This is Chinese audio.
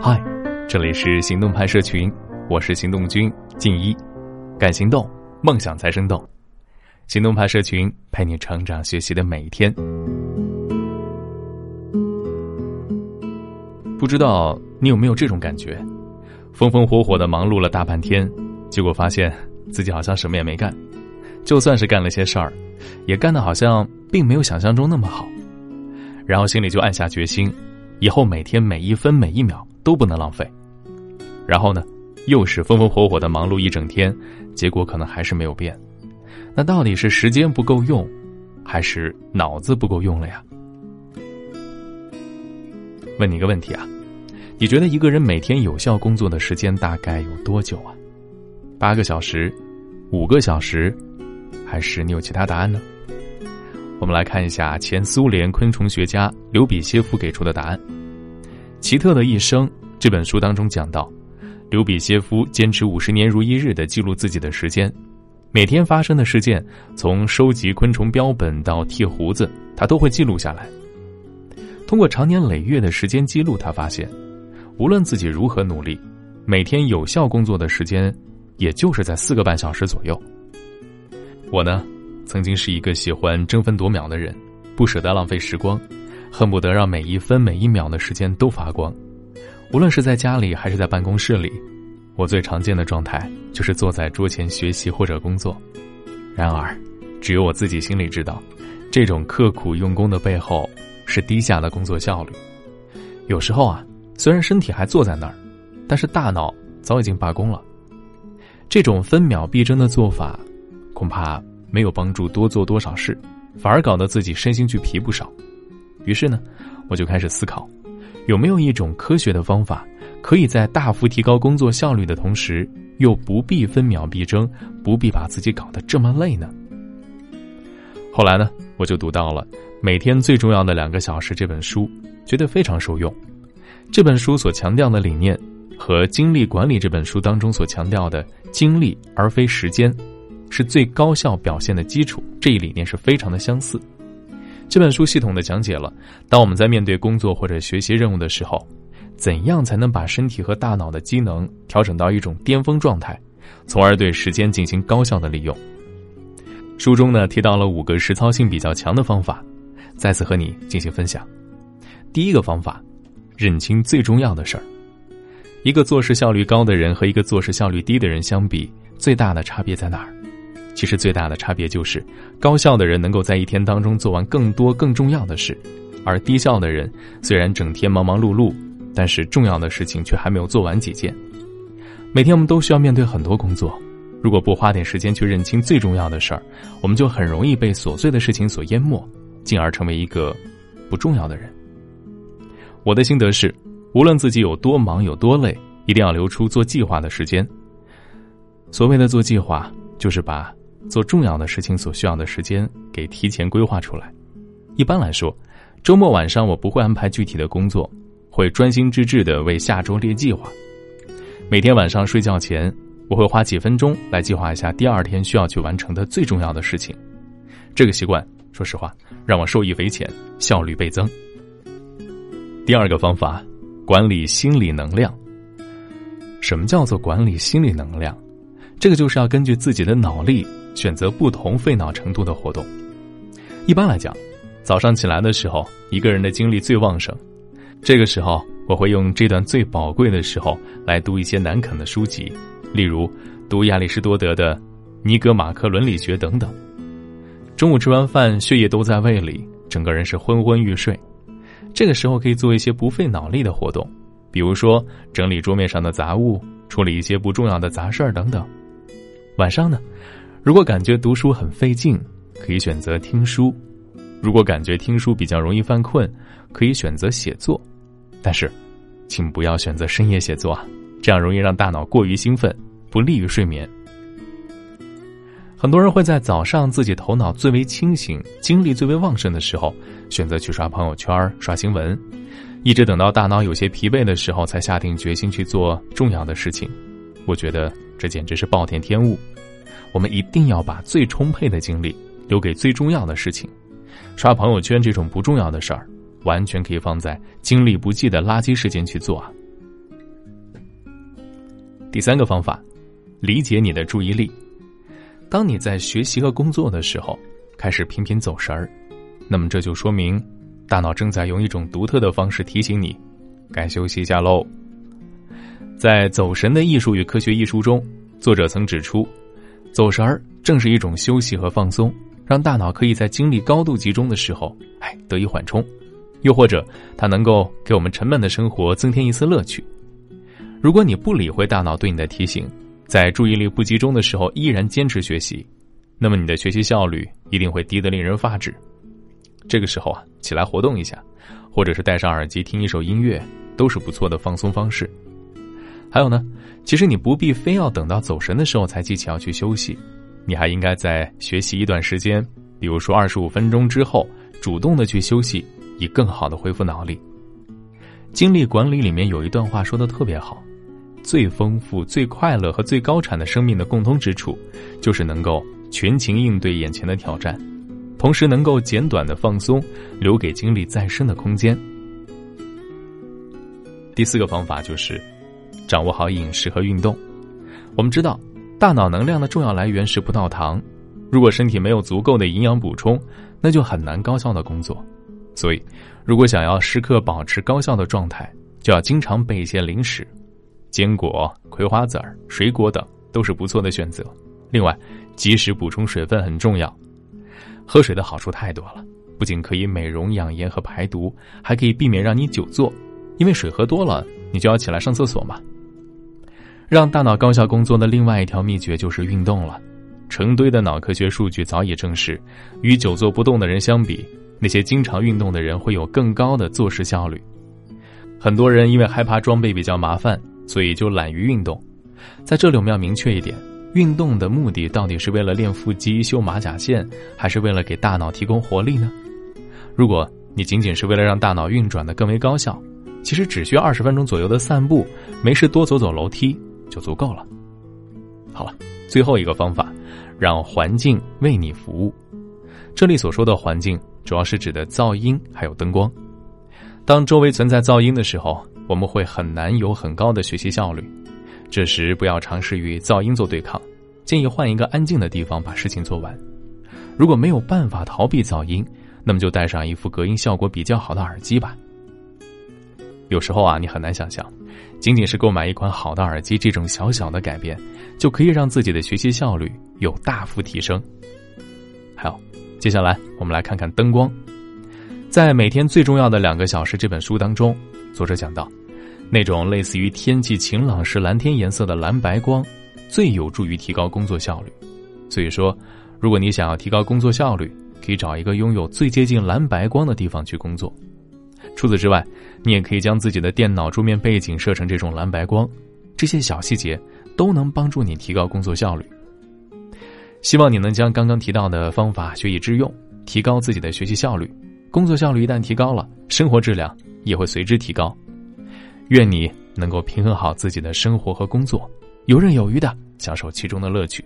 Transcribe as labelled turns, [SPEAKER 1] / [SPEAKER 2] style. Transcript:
[SPEAKER 1] 嗨，这里是行动派社群，我是行动君静一，敢行动，梦想才生动。行动派社群陪你成长学习的每一天。不知道你有没有这种感觉？风风火火的忙碌了大半天，结果发现自己好像什么也没干，就算是干了些事儿，也干的好像并没有想象中那么好。然后心里就暗下决心，以后每天每一分每一秒都不能浪费。然后呢，又是风风火火的忙碌一整天，结果可能还是没有变。那到底是时间不够用，还是脑子不够用了呀？问你一个问题啊，你觉得一个人每天有效工作的时间大概有多久啊？八个小时，五个小时，还是你有其他答案呢？我们来看一下前苏联昆虫学家刘比歇夫给出的答案。《奇特的一生》这本书当中讲到，刘比歇夫坚持五十年如一日的记录自己的时间，每天发生的事件，从收集昆虫标本到剃胡子，他都会记录下来。通过长年累月的时间记录，他发现，无论自己如何努力，每天有效工作的时间，也就是在四个半小时左右。我呢，曾经是一个喜欢争分夺秒的人，不舍得浪费时光，恨不得让每一分每一秒的时间都发光。无论是在家里还是在办公室里，我最常见的状态就是坐在桌前学习或者工作。然而，只有我自己心里知道，这种刻苦用功的背后。是低下的工作效率。有时候啊，虽然身体还坐在那儿，但是大脑早已经罢工了。这种分秒必争的做法，恐怕没有帮助多做多少事，反而搞得自己身心俱疲不少。于是呢，我就开始思考，有没有一种科学的方法，可以在大幅提高工作效率的同时，又不必分秒必争，不必把自己搞得这么累呢？后来呢，我就读到了。每天最重要的两个小时这本书，觉得非常受用。这本书所强调的理念，和精力管理这本书当中所强调的精力而非时间，是最高效表现的基础。这一理念是非常的相似。这本书系统的讲解了，当我们在面对工作或者学习任务的时候，怎样才能把身体和大脑的机能调整到一种巅峰状态，从而对时间进行高效的利用。书中呢提到了五个实操性比较强的方法。再次和你进行分享。第一个方法，认清最重要的事儿。一个做事效率高的人和一个做事效率低的人相比，最大的差别在哪儿？其实最大的差别就是，高效的人能够在一天当中做完更多更重要的事，而低效的人虽然整天忙忙碌碌，但是重要的事情却还没有做完几件。每天我们都需要面对很多工作，如果不花点时间去认清最重要的事儿，我们就很容易被琐碎的事情所淹没。进而成为一个不重要的人。我的心得是，无论自己有多忙有多累，一定要留出做计划的时间。所谓的做计划，就是把做重要的事情所需要的时间给提前规划出来。一般来说，周末晚上我不会安排具体的工作，会专心致志的为下周列计划。每天晚上睡觉前，我会花几分钟来计划一下第二天需要去完成的最重要的事情。这个习惯。说实话，让我受益匪浅，效率倍增。第二个方法，管理心理能量。什么叫做管理心理能量？这个就是要根据自己的脑力选择不同费脑程度的活动。一般来讲，早上起来的时候，一个人的精力最旺盛，这个时候我会用这段最宝贵的时候来读一些难啃的书籍，例如读亚里士多德的《尼格马克伦理学》等等。中午吃完饭，血液都在胃里，整个人是昏昏欲睡。这个时候可以做一些不费脑力的活动，比如说整理桌面上的杂物，处理一些不重要的杂事儿等等。晚上呢，如果感觉读书很费劲，可以选择听书；如果感觉听书比较容易犯困，可以选择写作。但是，请不要选择深夜写作啊，这样容易让大脑过于兴奋，不利于睡眠。很多人会在早上自己头脑最为清醒、精力最为旺盛的时候，选择去刷朋友圈、刷新闻，一直等到大脑有些疲惫的时候，才下定决心去做重要的事情。我觉得这简直是暴殄天物。我们一定要把最充沛的精力留给最重要的事情。刷朋友圈这种不重要的事儿，完全可以放在精力不济的垃圾时间去做啊！第三个方法，理解你的注意力。当你在学习和工作的时候，开始频频走神儿，那么这就说明大脑正在用一种独特的方式提醒你，该休息一下喽。在《走神的艺术与科学》一书中，作者曾指出，走神儿正是一种休息和放松，让大脑可以在精力高度集中的时候，哎，得以缓冲；又或者，它能够给我们沉闷的生活增添一丝乐趣。如果你不理会大脑对你的提醒，在注意力不集中的时候依然坚持学习，那么你的学习效率一定会低得令人发指。这个时候啊，起来活动一下，或者是戴上耳机听一首音乐，都是不错的放松方式。还有呢，其实你不必非要等到走神的时候才记起要去休息，你还应该在学习一段时间，比如说二十五分钟之后，主动的去休息，以更好的恢复脑力。精力管理里面有一段话说的特别好。最丰富、最快乐和最高产的生命的共通之处，就是能够全情应对眼前的挑战，同时能够简短的放松，留给精力再生的空间。第四个方法就是掌握好饮食和运动。我们知道，大脑能量的重要来源是葡萄糖，如果身体没有足够的营养补充，那就很难高效的工作。所以，如果想要时刻保持高效的状态，就要经常备一些零食。坚果、葵花籽儿、水果等都是不错的选择。另外，及时补充水分很重要。喝水的好处太多了，不仅可以美容养颜和排毒，还可以避免让你久坐，因为水喝多了，你就要起来上厕所嘛。让大脑高效工作的另外一条秘诀就是运动了。成堆的脑科学数据早已证实，与久坐不动的人相比，那些经常运动的人会有更高的做事效率。很多人因为害怕装备比较麻烦。所以就懒于运动，在这里我们要明确一点：运动的目的到底是为了练腹肌、修马甲线，还是为了给大脑提供活力呢？如果你仅仅是为了让大脑运转的更为高效，其实只需要二十分钟左右的散步，没事多走走楼梯就足够了。好了，最后一个方法，让环境为你服务。这里所说的环境，主要是指的噪音还有灯光。当周围存在噪音的时候，我们会很难有很高的学习效率，这时不要尝试与噪音做对抗，建议换一个安静的地方把事情做完。如果没有办法逃避噪音，那么就戴上一副隔音效果比较好的耳机吧。有时候啊，你很难想象，仅仅是购买一款好的耳机，这种小小的改变，就可以让自己的学习效率有大幅提升。好，接下来我们来看看灯光，在每天最重要的两个小时这本书当中。作者讲到，那种类似于天气晴朗时蓝天颜色的蓝白光，最有助于提高工作效率。所以说，如果你想要提高工作效率，可以找一个拥有最接近蓝白光的地方去工作。除此之外，你也可以将自己的电脑桌面背景设成这种蓝白光，这些小细节都能帮助你提高工作效率。希望你能将刚刚提到的方法学以致用，提高自己的学习效率。工作效率一旦提高了，生活质量。也会随之提高。愿你能够平衡好自己的生活和工作，游刃有余的享受其中的乐趣。